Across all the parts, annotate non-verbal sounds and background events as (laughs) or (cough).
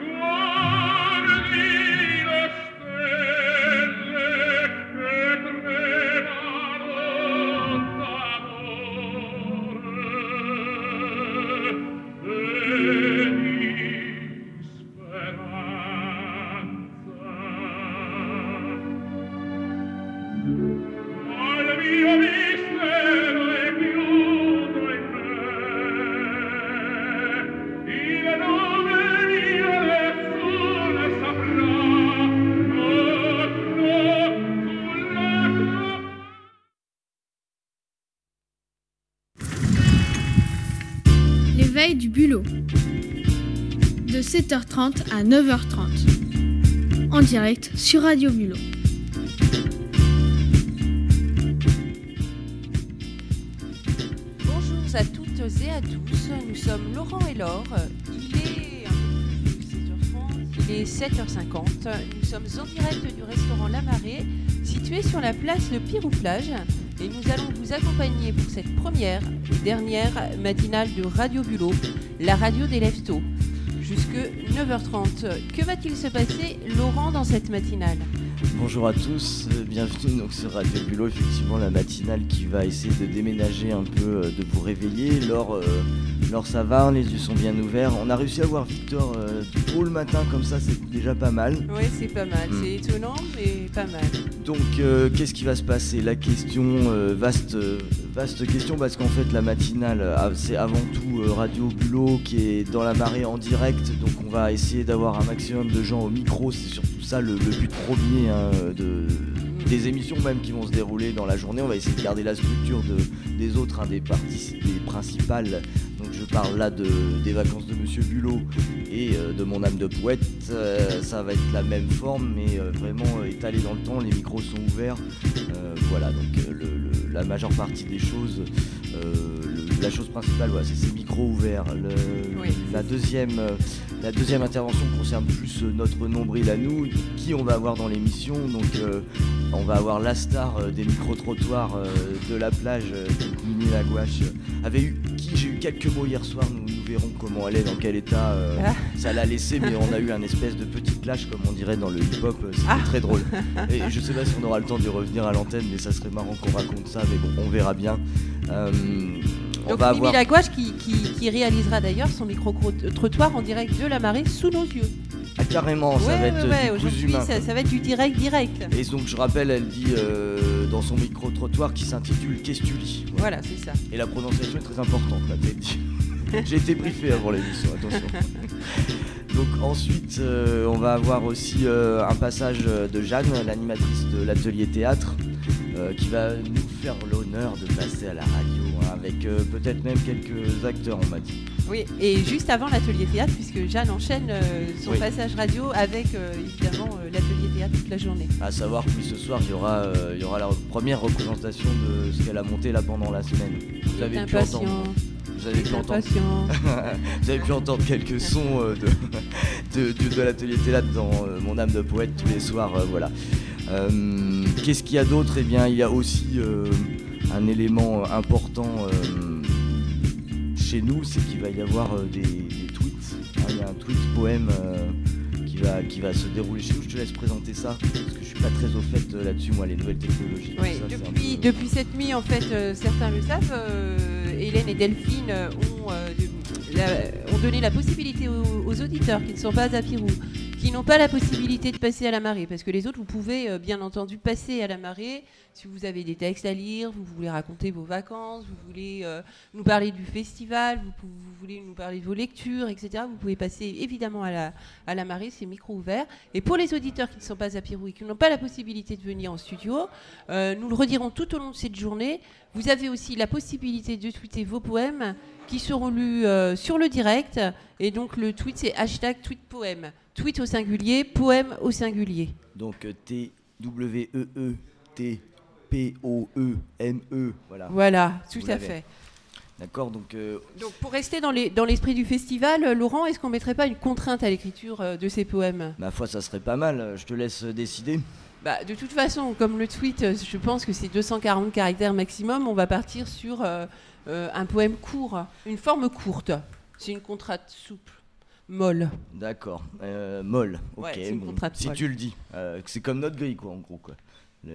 Whoa! Du bulot. De 7h30 à 9h30. En direct sur Radio Bulot. Bonjour à toutes et à tous. Nous sommes Laurent et Laure. Il est il est 7h50. Nous sommes en direct du restaurant La Marée, situé sur la place de Pirouflage et nous allons vous accompagner pour cette première et dernière matinale de Radio Bulot, la radio des Leftos, jusque 9h30. Que va-t-il se passer, Laurent, dans cette matinale? Bonjour à tous, bienvenue donc sur Radio Bulot, effectivement la matinale qui va essayer de déménager un peu, euh, de vous réveiller. Laure, euh, ça va, les yeux sont bien ouverts. On a réussi à voir Victor euh, tôt le matin comme ça, c'est déjà pas mal. Oui, c'est pas mal, hmm. c'est étonnant, mais pas mal. Donc qu'est-ce qui va se passer? La question, vaste, vaste question, parce qu'en fait la matinale, c'est avant tout Radio Bulot qui est dans la marée en direct, donc on va essayer d'avoir un maximum de gens au micro, c'est surtout ça le, le but premier Hein, de, des émissions même qui vont se dérouler dans la journée. On va essayer de garder la structure de, des autres, hein, des, des principales. Donc je parle là de, des vacances de Monsieur Bulot et euh, de mon âme de poète. Euh, ça va être la même forme, mais euh, vraiment étalé dans le temps. Les micros sont ouverts. voilà, donc la majeure partie des choses la chose principale, c'est ces micros ouverts. la, deuxième, la deuxième intervention concerne plus euh, notre nombril à nous, qui on va avoir dans l'émission. Donc, euh, on va avoir la star des micro-trottoirs de la plage, Mini Lagouache, avait eu qui j'ai eu quelques mots hier soir. Nous, nous verrons comment elle est, dans quel état ah. ça l'a laissé, mais on a eu un espèce de petit clash, comme on dirait dans le hip-hop. C'était ah. très drôle. Et je sais pas si on aura le temps de revenir à l'antenne, mais ça serait marrant qu'on raconte ça. Mais bon, on verra bien. Donc Mimi Lagouache qui, qui, réalisera d'ailleurs son micro-trottoir en direct de la marée sous nos yeux. Ah, carrément, ça va être du humain, ça, va être du direct direct. Et donc je rappelle, elle dit euh, dans son micro-trottoir qui s'intitule Qu'est-ce que tu lis? Voilà, c'est ça. Et la prononciation est très importante, (laughs) J'ai été briefé avant l'émission, attention. Donc ensuite, euh, on va avoir aussi euh, un passage de Jeanne, l'animatrice de l'atelier théâtre, qui va nous faire l'honneur de passer à la radio avec euh, peut-être même quelques acteurs, on m'a dit. Oui, et juste avant l'atelier théâtre, puisque Jeanne enchaîne euh, son passage radio avec euh, évidemment l'atelier théâtre toute la journée. À savoir que ce soir, il y aura, il y aura la première représentation de ce qu'elle a monté là pendant la semaine. Vous avez pu entendre. Vous avez, pu entendre... (laughs) Vous avez pu entendre quelques sons de, de, de, l'atelier théâtre dans Mon âme de poète tous les soirs. voilà. Qu'est-ce qu'il y a d'autre? Eh bien, il y a aussi un élément euh, important euh, chez nous, c'est qu'il va y avoir euh, des, tweets. Hein, il y a un tweet poème qui, va, qui va se dérouler chez nous. Je te laisse présenter ça, parce que je suis pas très au fait là-dessus, moi, les nouvelles technologies. Oui, depuis, depuis cette nuit, en fait, certains le savent, Hélène et Delphine ont, ont donné la possibilité aux, aux, auditeurs qui ne sont pas à Pirou qui n'ont pas la possibilité de passer à la marée. Parce que les autres, vous pouvez euh, bien entendu passer à la marée si vous avez des textes à lire, vous voulez raconter vos vacances, vous voulez euh, nous parler du festival, vous, voulez nous parler de vos lectures, etc. Vous pouvez passer évidemment à la, à la marée, c'est micro ouvert. Et pour les auditeurs qui ne sont pas à Pirou et qui n'ont pas la possibilité de venir en studio, euh, nous le redirons tout au long de cette journée. Vous avez aussi la possibilité de tweeter vos poèmes qui seront lus sur le direct. Et donc le tweet, c'est hashtag tweet poème tweet au singulier, poème au singulier. Donc euh, T-W-E-E-T-P-O-E-M-E. Voilà. Voilà, tout à fait. D'accord, donc, euh, donc pour rester dans l'esprit du festival, euh, Laurent, est-ce qu'on mettrait pas une contrainte à l'écriture de ces poèmes? Ma foi, ça serait pas mal. Je te laisse décider. Bah, de toute façon, comme le tweet, je pense que c'est 240 caractères maximum, on va partir sur un poème court, une forme courte. C'est une contrainte souple. Molle. D'accord. Euh, molle. Ok. Ouais, c'est une bon, contrainte si molle. tu le dis. Euh, c'est comme notre grille, quoi, en gros. Quoi.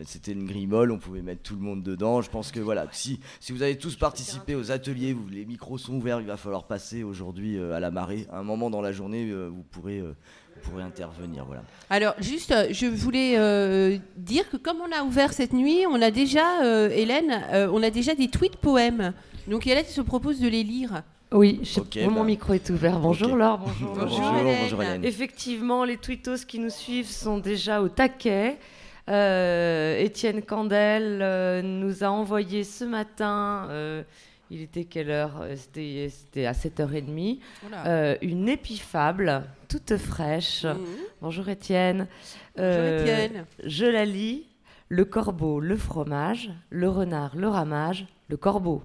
C'était une grille molle, on pouvait mettre tout le monde dedans. Je pense que voilà, si, si vous avez tous participé aux ateliers, les micros sont ouverts, il va falloir passer aujourd'hui euh, à la marée. À un moment dans la journée, euh, vous, pourrez, euh, vous pourrez intervenir. Voilà. Alors, juste, euh, je voulais euh, dire que comme on a ouvert cette nuit, on a déjà, euh, Hélène, euh, on a déjà des tweets poèmes. Donc, Hélène se propose de les lire. Oui, je- Ok, mon bah. micro est ouvert. Bonjour Ok. Laure, bonjour. Bonjour, Hélène. bonjour Hélène. Effectivement, les tweetos qui nous suivent sont déjà au taquet. Euh, Étienne Candel euh, nous a envoyé ce matin, euh, il était quelle heure Euh, C'était à 7h30, Voilà. euh, une épifable toute fraîche. Mhm. Bonjour Étienne. Bonjour, Euh, Étienne. Je la lis. Le corbeau, le fromage, le renard, le ramage, le corbeau.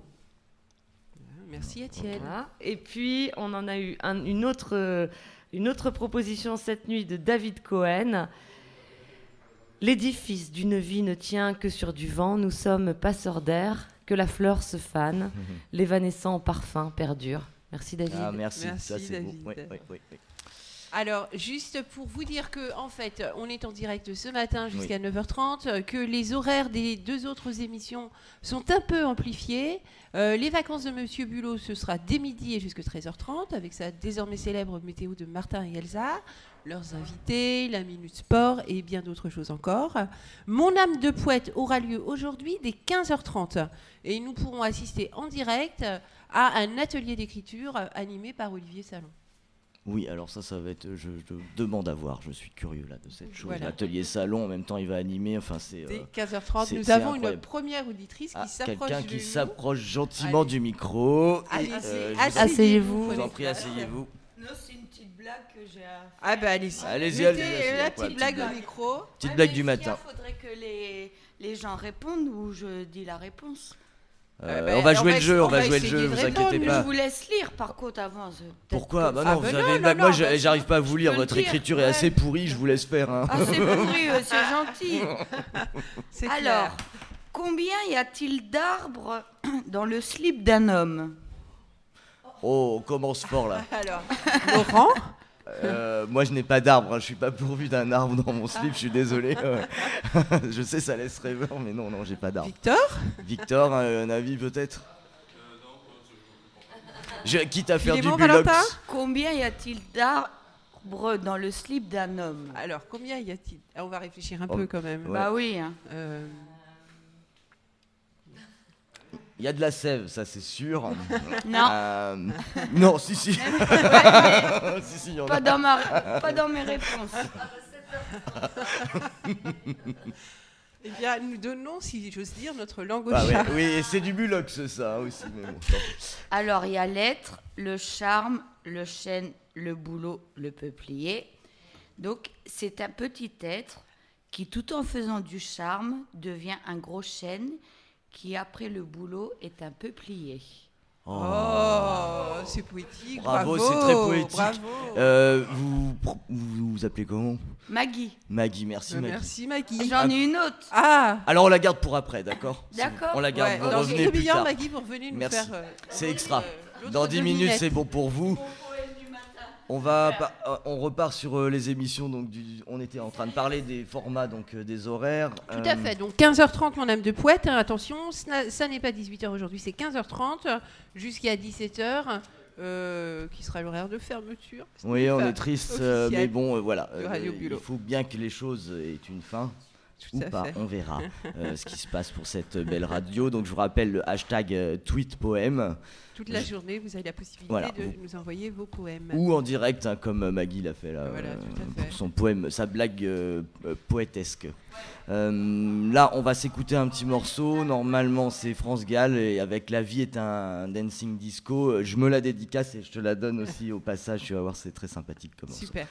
Merci, Étienne. Voilà. Et puis, on en a eu un- une, autre, une autre proposition cette nuit de David Cohen. L'édifice d'une vie ne tient que sur du vent. Nous sommes passeurs d'air, que la fleur se fane, (laughs) l'évanescent parfum perdure. Merci David. Ah, merci, Merci, ça c'est beau. David. Oui, oui, oui, oui. Alors, juste pour vous dire que, en fait, on est en direct ce matin jusqu'à 9h30, euh, que les horaires des deux autres émissions sont un peu amplifiés. Euh, les vacances de Monsieur Bulot, ce sera dès midi et jusqu'à 13h30, avec sa désormais célèbre météo de Martin et Elsa, leurs invités, la Minute Sport et bien d'autres choses encore. Mon âme de poète aura lieu aujourd'hui dès 15h30 et nous pourrons assister en direct à un atelier d'écriture animé par Olivier Salon. Oui, alors ça, ça va être. Je, je demande à voir, je suis curieux là de cette chose. Voilà. L'atelier salon, en même temps, il va animer. Enfin, c'est. Euh, 15h30, c'est- nous avons incroyable. une première auditrice ah, qui s'approche Quelqu'un qui s'approche gentiment Allez. du micro. Allez, euh, je vous en- Asseyez-vous. je vous en prie, asseyez-vous. Non, c'est une petite blague que j'ai à Ah bah allez-y. Allez-y, allez-y. la petite petite blague au micro. Petite Ouais, blague du matin. faudrait que les, les gens répondent ou je dis la réponse. Euh, bah, on va on jouer va le jeu, on va jouer le jeu, vous inquiétez mais pas. je vous laisse lire par contre avant. peut-être Pourquoi que- Bah Ah, non, vous non, avez une non, blague. non, Moi, bah, j'arrive pas à vous lire. Votre écriture est assez pourrie. Je vous laisse faire. hein. Ah, c'est (laughs) pourri, euh, c'est gentil. (laughs) Alors, clair. combien y a-t-il d'arbres (coughs) dans le slip d'un homme? Oh, on commence fort là. (laughs) Alors, Laurent, Euh, moi, je n'ai pas d'arbre. hein. Je suis pas pourvu d'un arbre dans mon slip. Je suis désolé. ouais. (laughs) je sais, ça laisse rêveur, mais non, non, j'ai pas d'arbre. Victor, Victor, un, un avis peut-être? Je, quitte à faire Philémon, du. Valentin Combien y a-t-il d'arbres dans le slip d'un homme? Alors combien y a-t-il? Ah, On va réfléchir un Oh, peu quand même. ouais. Bah oui. hein. Euh, Il y a de la sève, ça c'est sûr. (laughs) Non, Euh, non, si, si. (laughs) (laughs) si, si, il y en a. pas dans, ma, pas dans mes réponses. eh bien, nous donnons, si j'ose dire, notre langue au Ah ouais, chat. oui, et c'est du bulox ça aussi. Mais bon, Alors, il y a l'être, le charme, le chêne, le boulot, le peuplier. Donc, c'est un petit être qui, tout en faisant du charme, devient un gros chêne qui, après le boulot, est un peuplier. Oh, c'est poétique. Bravo, Bravo, c'est très poétique. Bravo. Euh, vous, vous vous appelez comment? Maggie, Maggie, merci Euh, Maggie. Merci Maggie. j'en ai une autre. Ah, Alors on la garde pour après, d'accord? D'accord. On la garde, ouais, vous dans revenez plus millions, tard. Maggie, vous revenez nous Merci. faire. euh, C'est extra. euh, Dans 10 minutes, c'est bon pour vous. On va, pa- euh, on repart sur euh, les émissions. Donc, du- on était en train de parler des formats, donc euh, des horaires. Tout à Euh, fait. Donc 15h30, mon âme de poète. hein, attention, ce n'a- ça n'est pas 18h aujourd'hui, c'est 15h30 jusqu'à 17h, euh, qui sera l'horaire de fermeture. Oui, on est triste, euh, officiel mais bon, euh, voilà. de euh, Radio il faut bien que les choses aient une fin. Tout ou à pas, fait. on verra (laughs) euh, ce qui se passe pour cette belle radio. Donc je vous rappelle le hashtag euh, tweet poème Toute la journée, vous avez la possibilité Voilà, de nous envoyer vos poèmes. ou en direct, hein, comme Maggie l'a fait là, Voilà, euh, fait. pour son poème, sa blague euh, euh, poétesque. Euh, là, on va s'écouter un petit morceau. Normalement, c'est France Gall et avec La vie est un dancing disco. Euh, Je me la dédicace et je te la donne aussi au passage. Tu vas voir, c'est très sympathique comme. Super.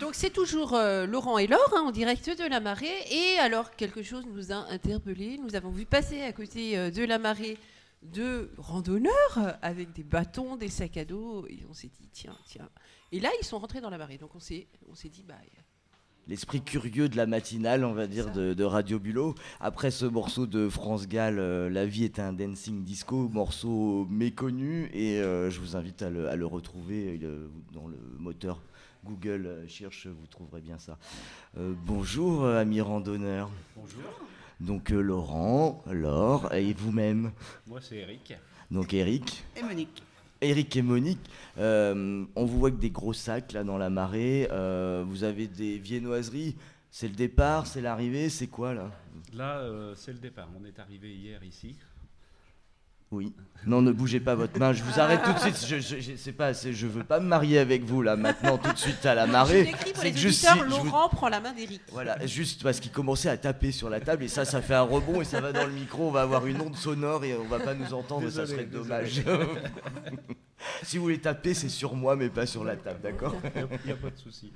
Donc c'est toujours euh, Laurent et Laure hein, en direct de la marée. Et alors quelque chose nous a interpellés. Nous avons vu passer à côté euh, de la marée deux randonneurs euh, avec des bâtons, des sacs à dos. Et on s'est dit tiens, tiens. Et là ils sont rentrés dans la marée. Donc on s'est, on s'est dit bah L'esprit curieux de la matinale, on va dire, de, de Radio Bulot. Après ce morceau de France Gall, euh, La vie est un dancing disco, morceau méconnu, et je vous invite à le, à le retrouver dans le moteur Google euh, cherche, vous trouverez bien ça. Euh, bonjour, euh, amis randonneurs. Bonjour, Donc euh, Laurent, Laure, et vous-même. moi c'est Eric. Donc Eric. Et Monique. Eric et Monique, euh, on vous voit avec des gros sacs là dans la marée. euh, vous avez des viennoiseries. C'est le départ, c'est l'arrivée, c'est quoi là? Là, euh, c'est le départ. On est arrivé hier ici. Oui. Non, ne bougez pas votre main. Je vous arrête tout de suite. Je, je, je- c'est pas, je veux pas me marier avec vous là maintenant tout de suite à la marée. C'est juste si- je vous- Laurent prend la main d'Eric. Voilà, juste parce qu'il commençait à taper sur la table et ça, ça fait un rebond et ça va dans le micro. On va avoir une onde sonore et on va pas nous entendre. ça serait dommage. (laughs) si vous voulez taper, c'est sur moi mais pas sur la table, d'accord Il n'y a, pas de souci.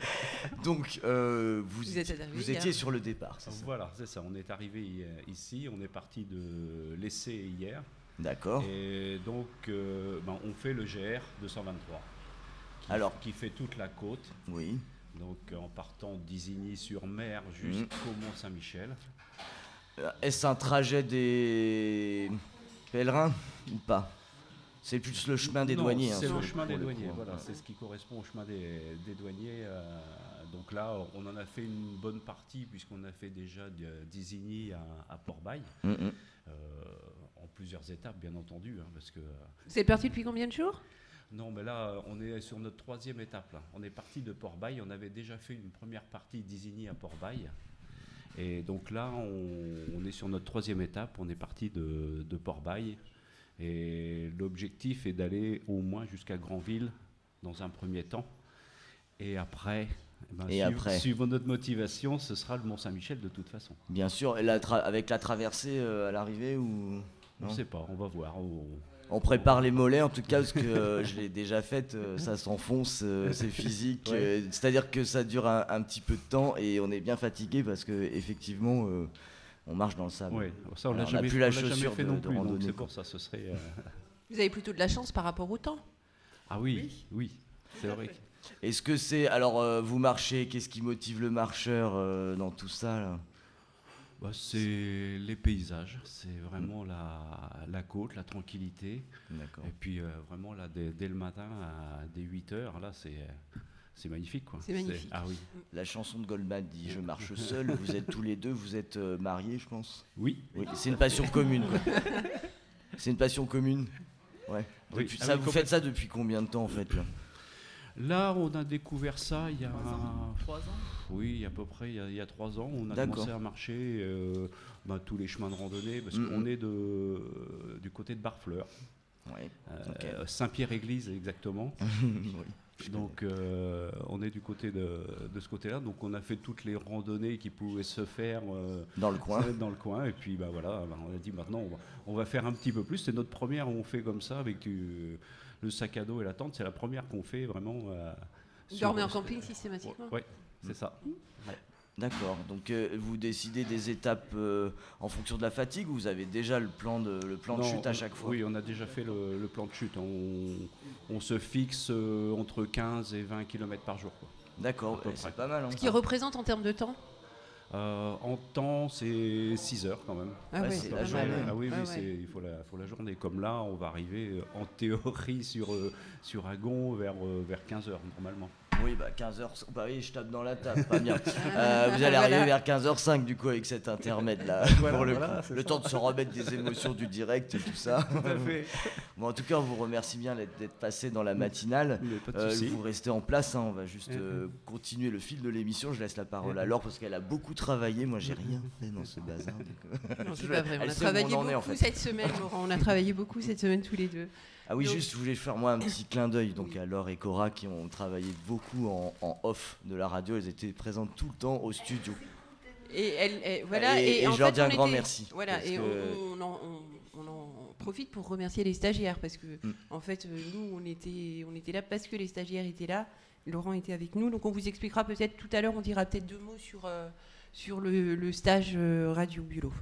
Donc, euh, vous, Vous êtes étiez- arrivé vous étiez sur le départ, Voilà, c'est ça. On est arrivé ici. On est parti de l'essai hier. D'accord. Et donc, euh, ben, on fait le GR 223, Alors, qui fait toute la côte. oui. Donc en partant d'Isigny-sur-Mer jusqu'au Mont-Saint-Michel. Euh, Est-ce un trajet des pèlerins ou pas? C'est plus le chemin des Non, douaniers. hein, C'est le chemin des douaniers, voilà, c'est ce qui correspond au chemin des, des douaniers. euh, donc là, on en a fait une bonne partie, puisqu'on a fait déjà d'Isigny à, à Port-Bail, Mm, mm. euh, en plusieurs étapes, bien entendu, hein, parce que Vous êtes parti depuis combien de jours? Non, mais là, euh, on est sur notre troisième étape. Là. On est parti de Port-Bail. On avait déjà fait une première partie d'Isigny à Port-Bail. Et donc là, on, on est sur notre troisième étape. On est parti de, de Port-Bail. Et l'objectif est d'aller au moins jusqu'à Granville dans un premier temps. Et après, eh ben, Et suiv- après suivant notre motivation, ce sera le Mont-Saint-Michel de toute façon. Bien sûr, et la tra- avec la traversée euh, à l'arrivée ou On ne sait pas, on va voir. On- On prépare les mollets en tout cas parce que euh, je l'ai déjà faite, euh, ça s'enfonce, euh, (laughs) c'est physique. Ouais. C'est-à-dire que ça dure un, un petit peu de temps et on est bien fatigué parce que effectivement euh, on marche dans le sable. Ouais, ça, on n'a jamais, plus la on l'a jamais chaussure fait de- non de plus. donc randonnée, c'est pour ça, ce serait. euh, (laughs) Vous avez plutôt de la chance par rapport au temps. Ah oui, oui, c'est vrai. Est-ce que c'est alors euh, vous marchez Qu'est-ce qui motive le marcheur euh, dans tout ça là? Bah, c'est les paysages, c'est vraiment la, la côte, la tranquillité. Et puis euh, vraiment là, dès, dès le matin, à, dès 8 heures, là, c'est, c'est magnifique. Quoi. C'est magnifique. Ah oui. La chanson de Goldman dit Je (laughs) marche seul. Vous êtes tous les deux, vous êtes euh, mariés, je pense. Oui. Oui, c'est une passion commune. C'est une passion commune. Ouais. Oui. Depuis- Ah ça, oui, vous faites ça depuis combien de temps en fait là? Là, on a découvert ça il y a. Trois ans Oui, à peu près il y a, il y a trois ans. On a commencé à marcher euh, bah, tous les chemins de randonnée parce qu'on est de, du côté de Barfleur, Ouais. euh, Saint-Pierre-Église exactement. (laughs) Oui. Donc euh, on est du côté de, de ce côté-là. Donc on a fait toutes les randonnées qui pouvaient se faire euh, Dans le coin. dans le coin. Et puis bah, voilà, bah, on a dit maintenant on va, on va faire un petit peu plus. C'est notre première où on fait comme ça avec du- le sac à dos et la tente. C'est la première qu'on fait vraiment. euh, dormez en camping systématiquement Ouais, c'est ça. D'accord. Donc euh, vous décidez des étapes euh, en fonction de la fatigue ou vous avez déjà le plan de, le plan de chute à chaque fois? Oui, on a déjà fait le, le plan de chute. On, on se fixe euh, entre 15 et 20 km par jour. D'accord, c'est pas mal. hein, Ce qui représente en termes de temps? Euh, en temps, c'est 6 heures quand même. Ah Ouais, ouais, c'est la journée. Ah oui, Ah oui, ouais. c'est- il faut la, faut la journée. Comme là, on va arriver euh, en théorie sur, euh, sur Agon vers, euh, vers 15 heures normalement. Oui, bah 15h. Bah oui, je tape dans la table, pas bien. (laughs) Euh, vous allez arriver vers 15h05 du coup avec cet intermède là. pour le, voilà, temps de se remettre des émotions du direct et tout ça. (laughs) Tout à fait. Bon, en tout cas, on vous remercie bien d'être passé dans la matinale. Mais pas de Euh, vous restez en place, hein, on va juste Mhm. euh, continuer le fil de l'émission. Je laisse la parole à Mhm. Laure parce qu'elle a beaucoup travaillé. Moi, j'ai rien fait dans ce bazar. donc, Non, c'est (laughs) je- pas vrai. On a travaillé beaucoup est, en fait. cette semaine, Laurent. On a travaillé beaucoup cette semaine tous les deux. Ah oui, Donc- juste, je voulais faire moi un petit clin d'œil donc à Laure et Cora qui ont travaillé beaucoup en, en off de la radio. Elles étaient présentes tout le temps au studio. Et, elle, voilà. Et- et en je leur dis un grand était- merci, Voilà. Et on, on en, on- on en profite pour remercier les stagiaires parce que, Mm. en fait, euh, nous, on était, on était là parce que les stagiaires étaient là. Laurent était avec nous, donc on vous expliquera peut-être tout à l'heure. On dira peut-être deux mots sur, euh, sur le, le stage euh, Radio Bulot.